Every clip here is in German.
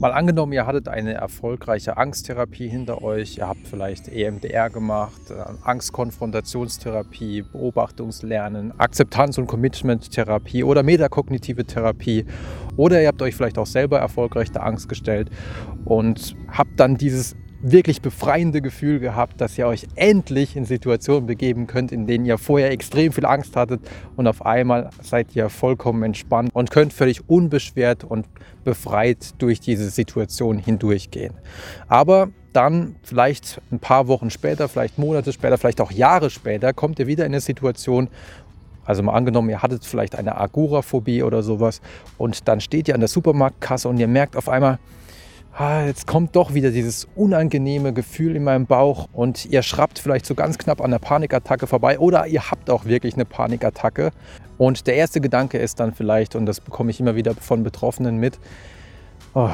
Mal angenommen, ihr hattet eine erfolgreiche Angsttherapie hinter euch, ihr habt vielleicht EMDR gemacht, äh, Angstkonfrontationstherapie, Beobachtungslernen, Akzeptanz- und Commitment-Therapie oder metakognitive Therapie. Oder ihr habt euch vielleicht auch selber erfolgreich der Angst gestellt und habt dann dieses wirklich befreiende Gefühl gehabt, dass ihr euch endlich in Situationen begeben könnt, in denen ihr vorher extrem viel Angst hattet und auf einmal seid ihr vollkommen entspannt und könnt völlig unbeschwert und befreit durch diese Situation hindurchgehen. Aber dann vielleicht ein paar Wochen später, vielleicht Monate später, vielleicht auch Jahre später kommt ihr wieder in eine Situation, also mal angenommen, ihr hattet vielleicht eine Agoraphobie oder sowas und dann steht ihr an der Supermarktkasse und ihr merkt auf einmal, ah, jetzt kommt doch wieder dieses unangenehme Gefühl in meinem Bauch und ihr schrappt vielleicht so ganz knapp an der Panikattacke vorbei oder ihr habt auch wirklich eine Panikattacke. Und der erste Gedanke ist dann vielleicht, und das bekomme ich immer wieder von Betroffenen mit, oh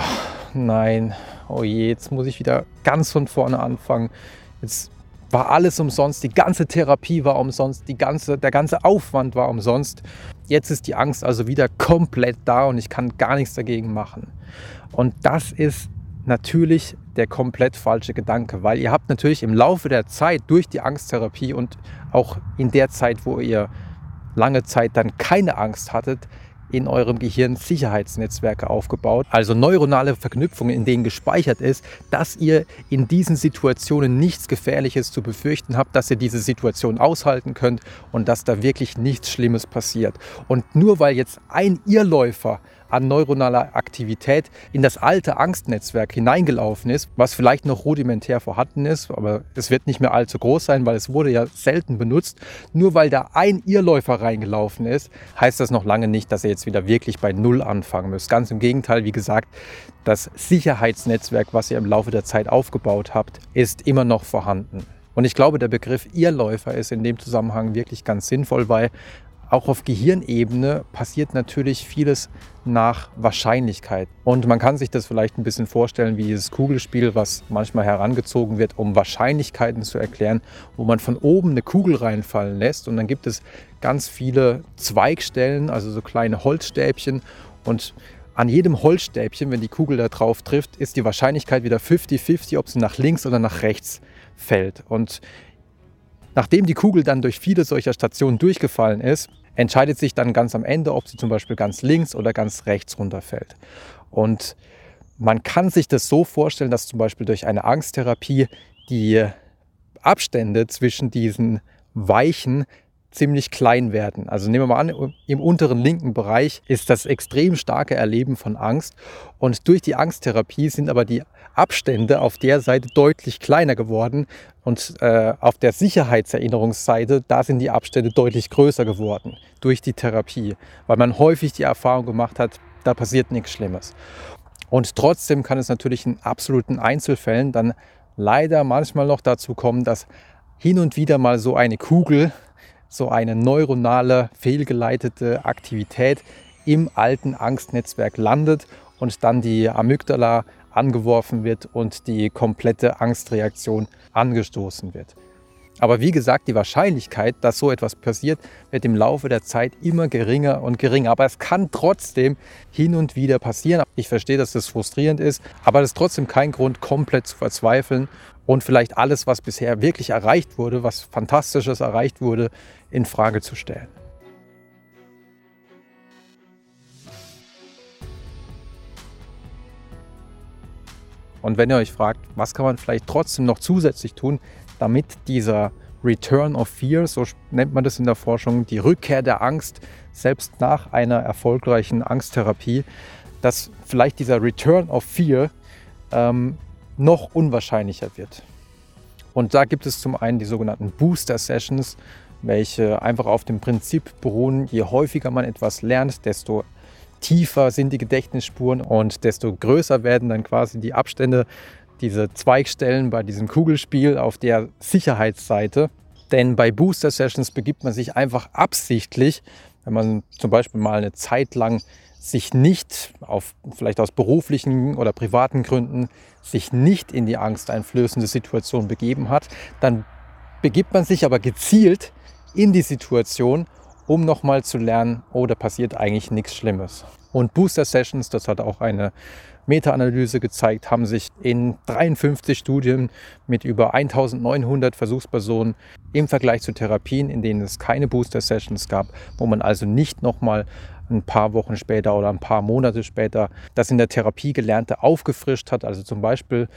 nein, oh je, jetzt muss ich wieder ganz von vorne anfangen. Jetzt war alles umsonst, die ganze Therapie war umsonst, die ganze, der ganze Aufwand war umsonst. Jetzt ist die Angst also wieder komplett da und ich kann gar nichts dagegen machen. Und das ist natürlich der komplett falsche Gedanke, weil ihr habt natürlich im Laufe der Zeit durch die Angsttherapie und auch in der Zeit, wo ihr lange Zeit dann keine Angst hattet, in eurem Gehirn Sicherheitsnetzwerke aufgebaut, also neuronale Verknüpfungen, in denen gespeichert ist, dass ihr in diesen Situationen nichts Gefährliches zu befürchten habt, dass ihr diese Situation aushalten könnt und dass da wirklich nichts Schlimmes passiert. Und nur weil jetzt ein Irrläufer an neuronaler Aktivität in das alte Angstnetzwerk hineingelaufen ist, was vielleicht noch rudimentär vorhanden ist, aber es wird nicht mehr allzu groß sein, weil es wurde ja selten benutzt. Nur weil da ein Irrläufer reingelaufen ist, heißt das noch lange nicht, dass ihr jetzt wieder wirklich bei Null anfangen müsst. Ganz im Gegenteil, wie gesagt, das Sicherheitsnetzwerk, was ihr im Laufe der Zeit aufgebaut habt, ist immer noch vorhanden. Und ich glaube, der Begriff Irrläufer ist in dem Zusammenhang wirklich ganz sinnvoll, weil auch auf Gehirnebene passiert natürlich vieles nach Wahrscheinlichkeit. Und man kann sich das vielleicht ein bisschen vorstellen wie dieses Kugelspiel, was manchmal herangezogen wird, um Wahrscheinlichkeiten zu erklären, wo man von oben eine Kugel reinfallen lässt und dann gibt es ganz viele Zweigstellen, also so kleine Holzstäbchen und an jedem Holzstäbchen, wenn die Kugel da drauf trifft, ist die Wahrscheinlichkeit wieder 50-50, ob sie nach links oder nach rechts fällt. Und Nachdem die Kugel dann durch viele solcher Stationen durchgefallen ist, entscheidet sich dann ganz am Ende, ob sie zum Beispiel ganz links oder ganz rechts runterfällt. Und man kann sich das so vorstellen, dass zum Beispiel durch eine Angsttherapie die Abstände zwischen diesen Weichen ziemlich klein werden. Also nehmen wir mal an, im unteren linken Bereich ist das extrem starke Erleben von Angst und durch die Angsttherapie sind aber die Abstände auf der Seite deutlich kleiner geworden und äh, auf der Sicherheitserinnerungsseite, da sind die Abstände deutlich größer geworden durch die Therapie, weil man häufig die Erfahrung gemacht hat, da passiert nichts Schlimmes. Und trotzdem kann es natürlich in absoluten Einzelfällen dann leider manchmal noch dazu kommen, dass hin und wieder mal so eine Kugel so eine neuronale, fehlgeleitete Aktivität im alten Angstnetzwerk landet und dann die Amygdala angeworfen wird und die komplette Angstreaktion angestoßen wird. Aber wie gesagt, die Wahrscheinlichkeit, dass so etwas passiert, wird im Laufe der Zeit immer geringer und geringer. Aber es kann trotzdem hin und wieder passieren. Ich verstehe, dass das frustrierend ist, aber das ist trotzdem kein Grund, komplett zu verzweifeln und vielleicht alles, was bisher wirklich erreicht wurde, was Fantastisches erreicht wurde, in Frage zu stellen. Und wenn ihr euch fragt, was kann man vielleicht trotzdem noch zusätzlich tun, damit dieser Return of Fear, so nennt man das in der Forschung, die Rückkehr der Angst, selbst nach einer erfolgreichen Angsttherapie, dass vielleicht dieser Return of Fear ähm, noch unwahrscheinlicher wird. Und da gibt es zum einen die sogenannten Booster Sessions, welche einfach auf dem Prinzip beruhen, je häufiger man etwas lernt, desto tiefer sind die Gedächtnisspuren und desto größer werden dann quasi die Abstände, diese Zweigstellen bei diesem Kugelspiel auf der Sicherheitsseite. Denn bei Booster Sessions begibt man sich einfach absichtlich, wenn man zum Beispiel mal eine Zeit lang sich nicht, auf, vielleicht aus beruflichen oder privaten Gründen, sich nicht in die angsteinflößende Situation begeben hat, dann begibt man sich aber gezielt in die Situation, um nochmal zu lernen, oh, da passiert eigentlich nichts Schlimmes. Und Booster Sessions, das hat auch eine Meta-Analyse gezeigt, haben sich in 53 Studien mit über 1900 Versuchspersonen im Vergleich zu Therapien, in denen es keine Booster-Sessions gab, wo man also nicht nochmal ein paar Wochen später oder ein paar Monate später das in der Therapie Gelernte aufgefrischt hat, also zum Beispiel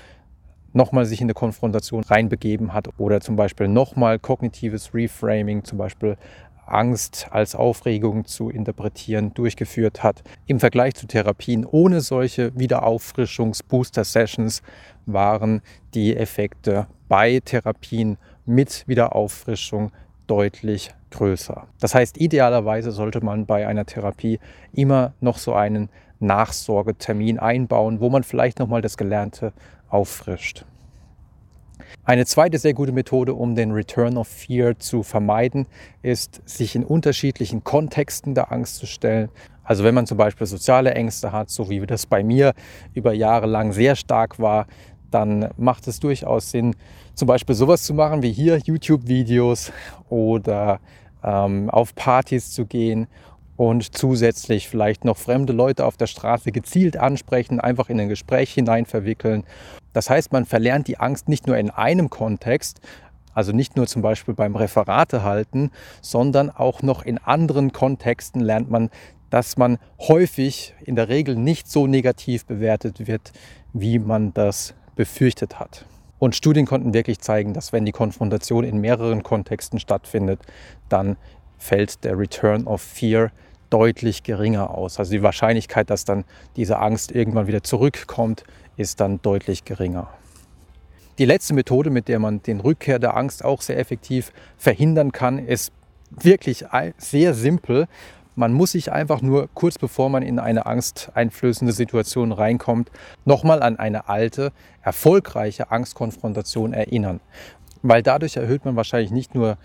nochmal sich in eine Konfrontation reinbegeben hat oder zum Beispiel nochmal kognitives Reframing, zum Beispiel Angst als Aufregung zu interpretieren, durchgeführt hat. Im Vergleich zu Therapien ohne solche Wiederauffrischungs-Booster-Sessions waren die Effekte bei Therapien mit Wiederauffrischung deutlich größer. Das heißt, idealerweise sollte man bei einer Therapie immer noch so einen Nachsorgetermin einbauen, wo man vielleicht nochmal das Gelernte auffrischt. Eine zweite sehr gute Methode, um den Return of Fear zu vermeiden, ist, sich in unterschiedlichen Kontexten der Angst zu stellen. Also wenn man zum Beispiel soziale Ängste hat, so wie das bei mir über Jahre lang sehr stark war, dann macht es durchaus Sinn, zum Beispiel sowas zu machen wie hier YouTube-Videos oder ähm, auf Partys zu gehen und zusätzlich vielleicht noch fremde Leute auf der Straße gezielt ansprechen, einfach in ein Gespräch hinein verwickeln. Das heißt, man verlernt die Angst nicht nur in einem Kontext, also nicht nur zum Beispiel beim Referate halten, sondern auch noch in anderen Kontexten lernt man, dass man häufig in der Regel nicht so negativ bewertet wird, wie man das befürchtet hat. Und Studien konnten wirklich zeigen, dass wenn die Konfrontation in mehreren Kontexten stattfindet, dann fällt der Return of Fear deutlich geringer aus. Also die Wahrscheinlichkeit, dass dann diese Angst irgendwann wieder zurückkommt, ist dann deutlich geringer. Die letzte Methode, mit der man den Rückkehr der Angst auch sehr effektiv verhindern kann, ist wirklich sehr simpel. Man muss sich einfach nur kurz bevor man in eine angsteinflößende Situation reinkommt, nochmal an eine alte, erfolgreiche Angstkonfrontation erinnern. Weil dadurch erhöht man wahrscheinlich nicht nur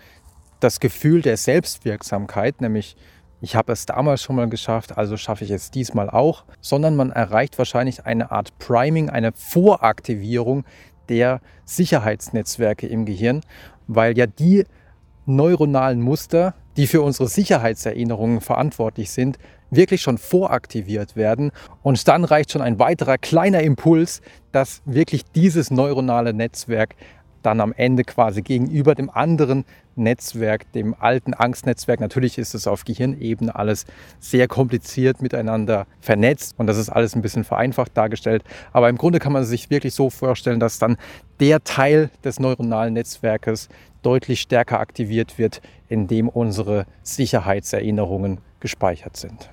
das Gefühl der Selbstwirksamkeit, nämlich ich habe es damals schon mal geschafft, also schaffe ich es diesmal auch, sondern man erreicht wahrscheinlich eine Art Priming, eine Voraktivierung der Sicherheitsnetzwerke im Gehirn, weil ja die neuronalen Muster, die für unsere Sicherheitserinnerungen verantwortlich sind, wirklich schon voraktiviert werden. Und dann reicht schon ein weiterer kleiner Impuls, dass wirklich dieses neuronale Netzwerk dann am Ende quasi gegenüber dem anderen Netzwerk, dem alten Angstnetzwerk. Natürlich ist es auf Gehirnebene alles sehr kompliziert miteinander vernetzt und das ist alles ein bisschen vereinfacht dargestellt. Aber im Grunde kann man sich wirklich so vorstellen, dass dann der Teil des neuronalen Netzwerkes deutlich stärker aktiviert wird, in dem unsere Sicherheitserinnerungen gespeichert sind.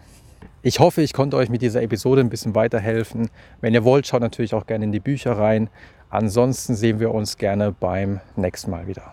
Ich hoffe, ich konnte euch mit dieser Episode ein bisschen weiterhelfen. Wenn ihr wollt, schaut natürlich auch gerne in die Bücher rein. Ansonsten sehen wir uns gerne beim nächsten Mal wieder.